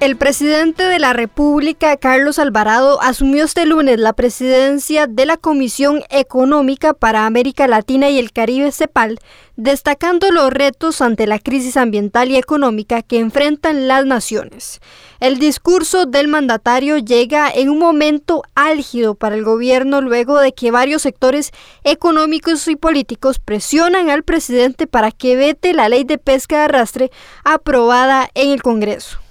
El presidente de la República, Carlos Alvarado, asumió este lunes la presidencia de la Comisión Económica para América Latina y el Caribe, CEPAL, destacando los retos ante la crisis ambiental y económica que enfrentan las naciones. El discurso del mandatario llega en un momento álgido para el gobierno luego de que varios sectores económicos y políticos presionan al presidente para que vete la ley de pesca de arrastre aprobada en el Congreso.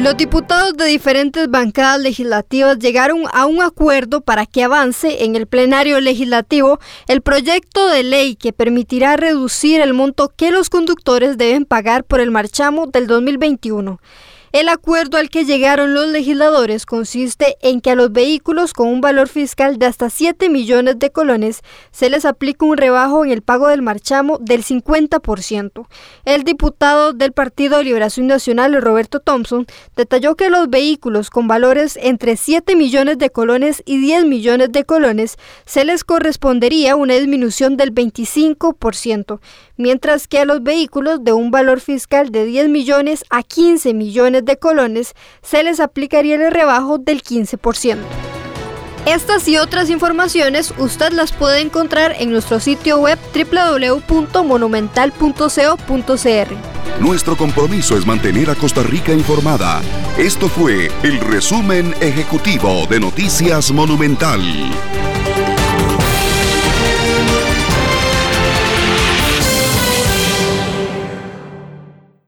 Los diputados de diferentes bancadas legislativas llegaron a un acuerdo para que avance en el plenario legislativo el proyecto de ley que permitirá reducir el monto que los conductores deben pagar por el marchamo del 2021. El acuerdo al que llegaron los legisladores consiste en que a los vehículos con un valor fiscal de hasta 7 millones de colones se les aplica un rebajo en el pago del marchamo del 50%. El diputado del Partido de Liberación Nacional, Roberto Thompson, detalló que los vehículos con valores entre 7 millones de colones y 10 millones de colones se les correspondería una disminución del 25%, mientras que a los vehículos de un valor fiscal de 10 millones a 15 millones de colones, se les aplicaría el rebajo del 15%. Estas y otras informaciones usted las puede encontrar en nuestro sitio web www.monumental.co.cr. Nuestro compromiso es mantener a Costa Rica informada. Esto fue el resumen ejecutivo de Noticias Monumental.